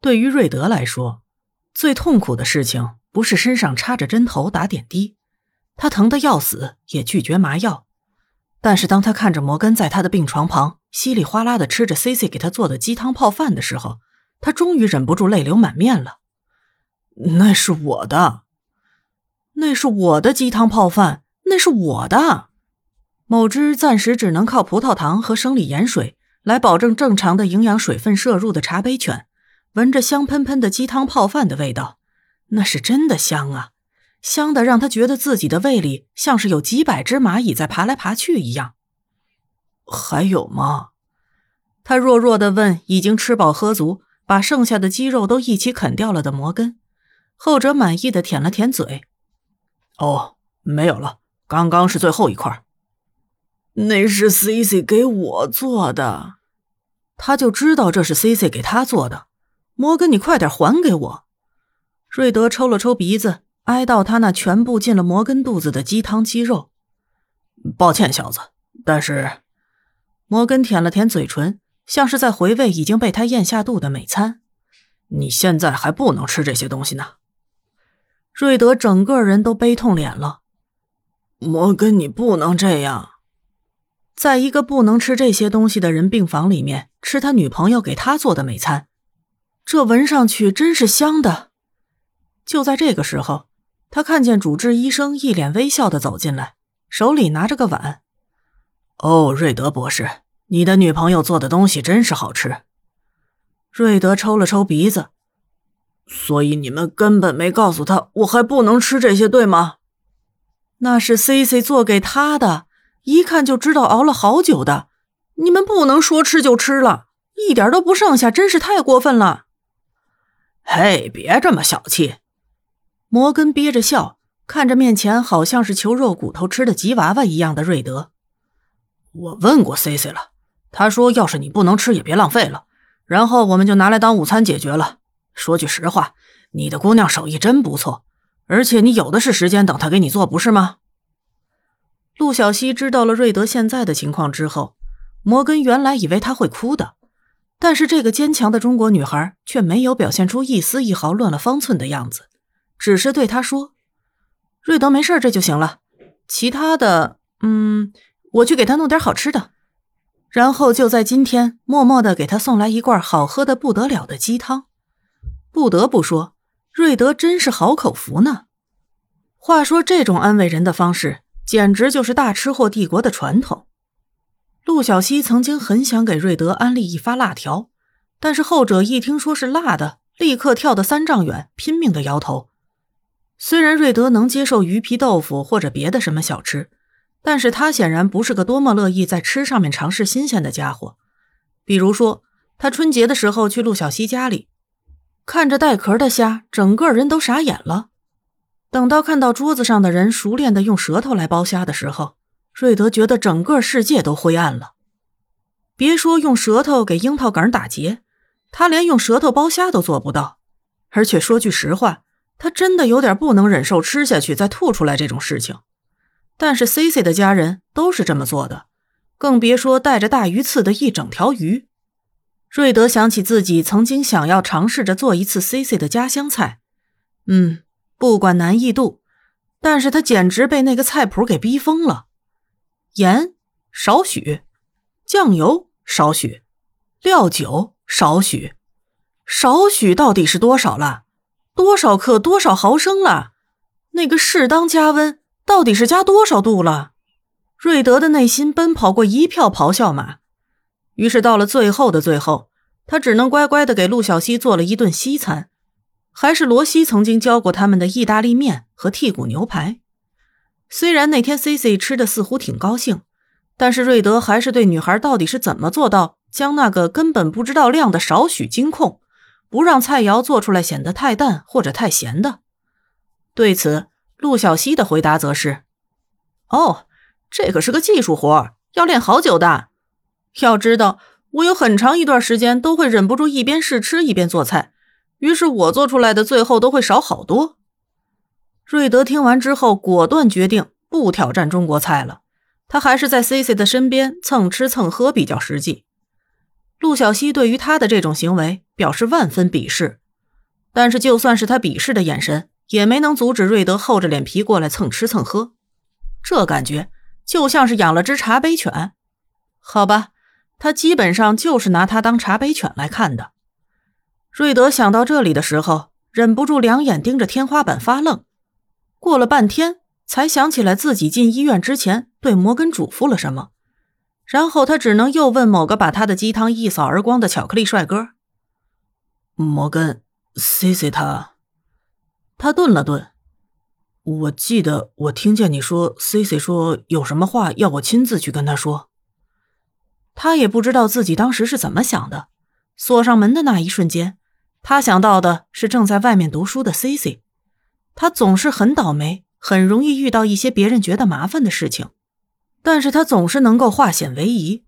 对于瑞德来说，最痛苦的事情不是身上插着针头打点滴，他疼得要死，也拒绝麻药。但是当他看着摩根在他的病床旁稀里哗啦的吃着 C C 给他做的鸡汤泡饭的时候，他终于忍不住泪流满面了。那是我的，那是我的鸡汤泡饭，那是我的。某只暂时只能靠葡萄糖和生理盐水来保证正常的营养水分摄入的茶杯犬，闻着香喷喷的鸡汤泡饭的味道，那是真的香啊，香的让他觉得自己的胃里像是有几百只蚂蚁在爬来爬去一样。还有吗？他弱弱的问，已经吃饱喝足，把剩下的鸡肉都一起啃掉了的摩根。后者满意的舔了舔嘴，哦，没有了，刚刚是最后一块。那是 Cici 给我做的，他就知道这是 Cici 给他做的。摩根，你快点还给我！瑞德抽了抽鼻子，哀悼他那全部进了摩根肚子的鸡汤鸡肉。抱歉，小子，但是……摩根舔了舔嘴唇，像是在回味已经被他咽下肚的美餐。你现在还不能吃这些东西呢。瑞德整个人都悲痛脸了。摩根，你不能这样，在一个不能吃这些东西的人病房里面吃他女朋友给他做的美餐，这闻上去真是香的。就在这个时候，他看见主治医生一脸微笑的走进来，手里拿着个碗。哦，瑞德博士，你的女朋友做的东西真是好吃。瑞德抽了抽鼻子。所以你们根本没告诉他，我还不能吃这些，对吗？那是 C C 做给他的，一看就知道熬了好久的。你们不能说吃就吃了，一点都不剩下，真是太过分了。嘿，别这么小气！摩根憋着笑，看着面前好像是求肉骨头吃的吉娃娃一样的瑞德。我问过 C C 了，他说要是你不能吃，也别浪费了，然后我们就拿来当午餐解决了。说句实话，你的姑娘手艺真不错，而且你有的是时间等她给你做，不是吗？陆小西知道了瑞德现在的情况之后，摩根原来以为他会哭的，但是这个坚强的中国女孩却没有表现出一丝一毫乱了方寸的样子，只是对他说：“瑞德没事，这就行了。其他的，嗯，我去给他弄点好吃的。”然后就在今天，默默的给他送来一罐好喝的不得了的鸡汤。不得不说，瑞德真是好口福呢。话说，这种安慰人的方式，简直就是大吃货帝国的传统。陆小西曾经很想给瑞德安利一发辣条，但是后者一听说是辣的，立刻跳得三丈远，拼命的摇头。虽然瑞德能接受鱼皮豆腐或者别的什么小吃，但是他显然不是个多么乐意在吃上面尝试新鲜的家伙。比如说，他春节的时候去陆小西家里。看着带壳的虾，整个人都傻眼了。等到看到桌子上的人熟练的用舌头来剥虾的时候，瑞德觉得整个世界都灰暗了。别说用舌头给樱桃梗打结，他连用舌头剥虾都做不到。而且说句实话，他真的有点不能忍受吃下去再吐出来这种事情。但是 C C 的家人都是这么做的，更别说带着大鱼刺的一整条鱼。瑞德想起自己曾经想要尝试着做一次 C C 的家乡菜，嗯，不管难易度，但是他简直被那个菜谱给逼疯了。盐少许，酱油少许，料酒少许，少许到底是多少了？多少克？多少毫升了？那个适当加温到底是加多少度了？瑞德的内心奔跑过一票咆哮马。于是到了最后的最后，他只能乖乖的给陆小西做了一顿西餐，还是罗西曾经教过他们的意大利面和剔骨牛排。虽然那天 C C 吃的似乎挺高兴，但是瑞德还是对女孩到底是怎么做到将那个根本不知道量的少许精控，不让菜肴做出来显得太淡或者太咸的。对此，陆小西的回答则是：“哦，这可是个技术活，要练好久的。”要知道，我有很长一段时间都会忍不住一边试吃一边做菜，于是我做出来的最后都会少好多。瑞德听完之后，果断决定不挑战中国菜了，他还是在 Cici 的身边蹭吃蹭喝比较实际。陆小西对于他的这种行为表示万分鄙视。但是，就算是他鄙视的眼神，也没能阻止瑞德厚着脸皮过来蹭吃蹭喝。这感觉就像是养了只茶杯犬。好吧，他基本上就是拿他当茶杯犬来看的。瑞德想到这里的时候，忍不住两眼盯着天花板发愣。过了半天，才想起来自己进医院之前对摩根嘱咐了什么。然后他只能又问某个把他的鸡汤一扫而光的巧克力帅哥：“摩根，C C 他……”他顿了顿，我记得我听见你说，C C 说有什么话要我亲自去跟他说。他也不知道自己当时是怎么想的。锁上门的那一瞬间，他想到的是正在外面读书的 C C。他总是很倒霉，很容易遇到一些别人觉得麻烦的事情。但是他总是能够化险为夷。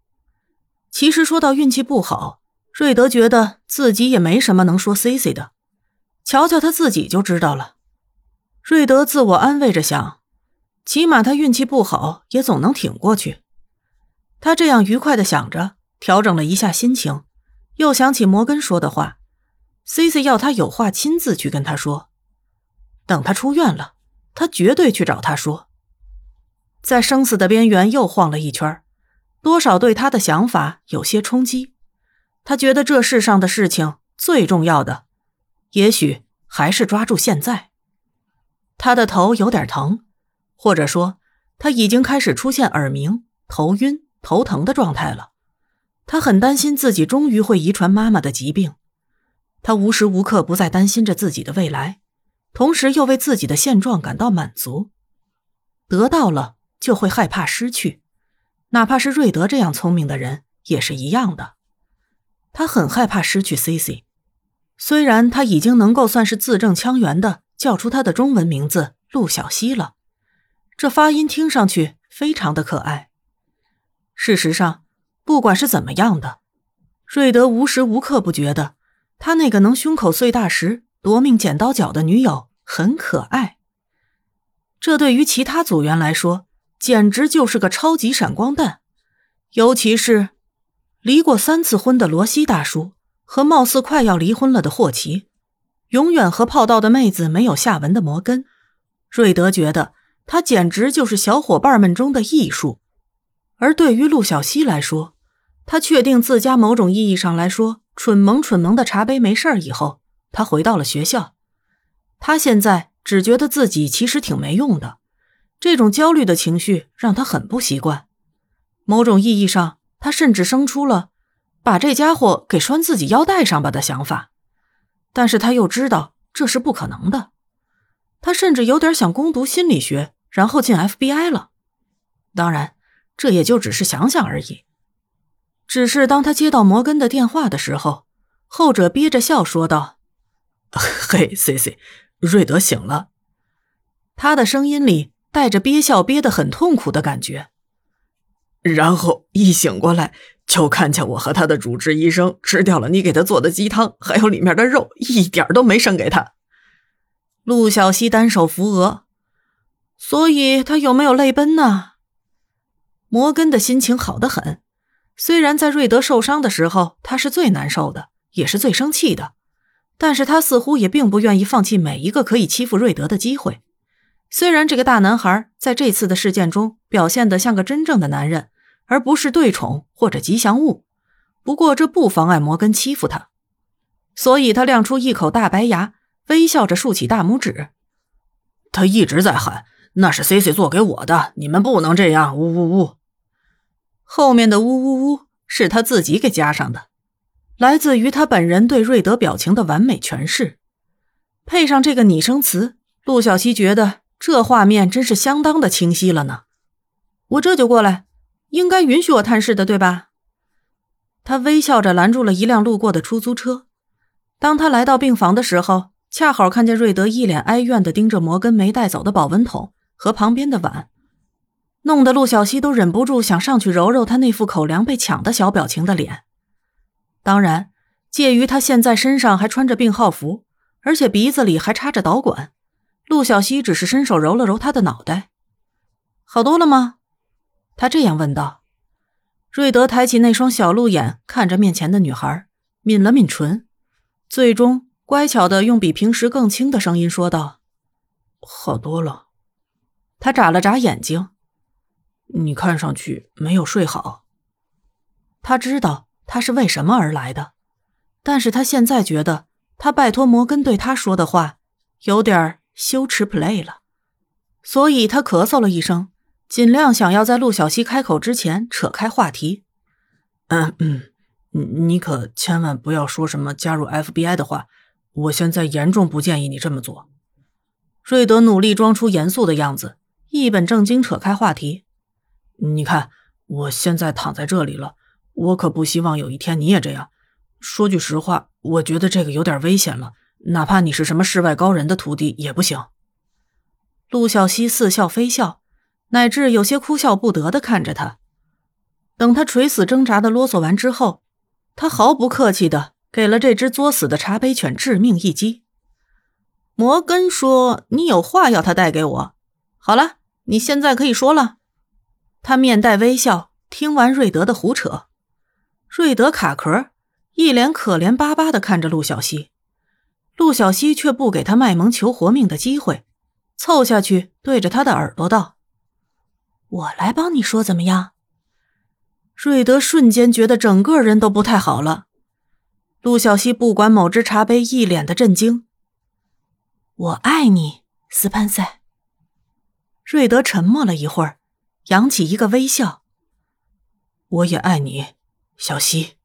其实说到运气不好，瑞德觉得自己也没什么能说 C C 的，瞧瞧他自己就知道了。瑞德自我安慰着想，起码他运气不好也总能挺过去。他这样愉快的想着，调整了一下心情，又想起摩根说的话，C C 要他有话亲自去跟他说，等他出院了，他绝对去找他说。在生死的边缘又晃了一圈，多少对他的想法有些冲击。他觉得这世上的事情最重要的，也许还是抓住现在。他的头有点疼，或者说他已经开始出现耳鸣、头晕、头疼的状态了。他很担心自己终于会遗传妈妈的疾病。他无时无刻不在担心着自己的未来，同时又为自己的现状感到满足。得到了。就会害怕失去，哪怕是瑞德这样聪明的人也是一样的。他很害怕失去 C C，虽然他已经能够算是字正腔圆的叫出他的中文名字陆小西了，这发音听上去非常的可爱。事实上，不管是怎么样的，瑞德无时无刻不觉得他那个能胸口碎大石夺命剪刀脚的女友很可爱。这对于其他组员来说。简直就是个超级闪光弹，尤其是离过三次婚的罗西大叔和貌似快要离婚了的霍奇，永远和泡到的妹子没有下文的摩根，瑞德觉得他简直就是小伙伴们中的艺术。而对于陆小西来说，他确定自家某种意义上来说蠢萌蠢萌的茶杯没事儿以后，他回到了学校。他现在只觉得自己其实挺没用的。这种焦虑的情绪让他很不习惯，某种意义上，他甚至生出了把这家伙给拴自己腰带上吧的想法。但是他又知道这是不可能的，他甚至有点想攻读心理学，然后进 FBI 了。当然，这也就只是想想而已。只是当他接到摩根的电话的时候，后者憋着笑说道：“ 嘿，C C，瑞德醒了。”他的声音里。带着憋笑，憋得很痛苦的感觉，然后一醒过来，就看见我和他的主治医生吃掉了你给他做的鸡汤，还有里面的肉，一点都没剩给他。陆小西单手扶额，所以他有没有泪奔呢？摩根的心情好得很，虽然在瑞德受伤的时候，他是最难受的，也是最生气的，但是他似乎也并不愿意放弃每一个可以欺负瑞德的机会。虽然这个大男孩在这次的事件中表现得像个真正的男人，而不是对宠或者吉祥物，不过这不妨碍摩根欺负他，所以他亮出一口大白牙，微笑着竖起大拇指。他一直在喊：“那是 C C 做给我的，你们不能这样！”呜呜呜。后面的呜呜呜是他自己给加上的，来自于他本人对瑞德表情的完美诠释，配上这个拟声词，陆小西觉得。这画面真是相当的清晰了呢，我这就过来，应该允许我探视的，对吧？他微笑着拦住了一辆路过的出租车。当他来到病房的时候，恰好看见瑞德一脸哀怨的盯着摩根没带走的保温桶和旁边的碗，弄得陆小西都忍不住想上去揉揉他那副口粮被抢的小表情的脸。当然，介于他现在身上还穿着病号服，而且鼻子里还插着导管。陆小西只是伸手揉了揉他的脑袋，好多了吗？他这样问道。瑞德抬起那双小鹿眼，看着面前的女孩，抿了抿唇。最终乖巧的用比平时更轻的声音说道：“好多了。”他眨了眨眼睛。你看上去没有睡好。他知道他是为什么而来的，但是他现在觉得他拜托摩根对他说的话有点羞耻 play 了，所以他咳嗽了一声，尽量想要在陆小西开口之前扯开话题。嗯嗯，你可千万不要说什么加入 FBI 的话，我现在严重不建议你这么做。瑞德努力装出严肃的样子，一本正经扯开话题。你看，我现在躺在这里了，我可不希望有一天你也这样。说句实话，我觉得这个有点危险了，哪怕你是什么世外高人的徒弟也不行。陆小西似笑非笑，乃至有些哭笑不得的看着他。等他垂死挣扎的啰嗦完之后，他毫不客气的给了这只作死的茶杯犬致命一击。摩根说：“你有话要他带给我。好了，你现在可以说了。”他面带微笑，听完瑞德的胡扯，瑞德卡壳，一脸可怜巴巴的看着陆小西，陆小西却不给他卖萌求活命的机会，凑下去对着他的耳朵道：“我来帮你说怎么样？”瑞德瞬间觉得整个人都不太好了。陆小西不管某只茶杯，一脸的震惊：“我爱你，斯潘塞。”瑞德沉默了一会儿。扬起一个微笑。我也爱你，小溪。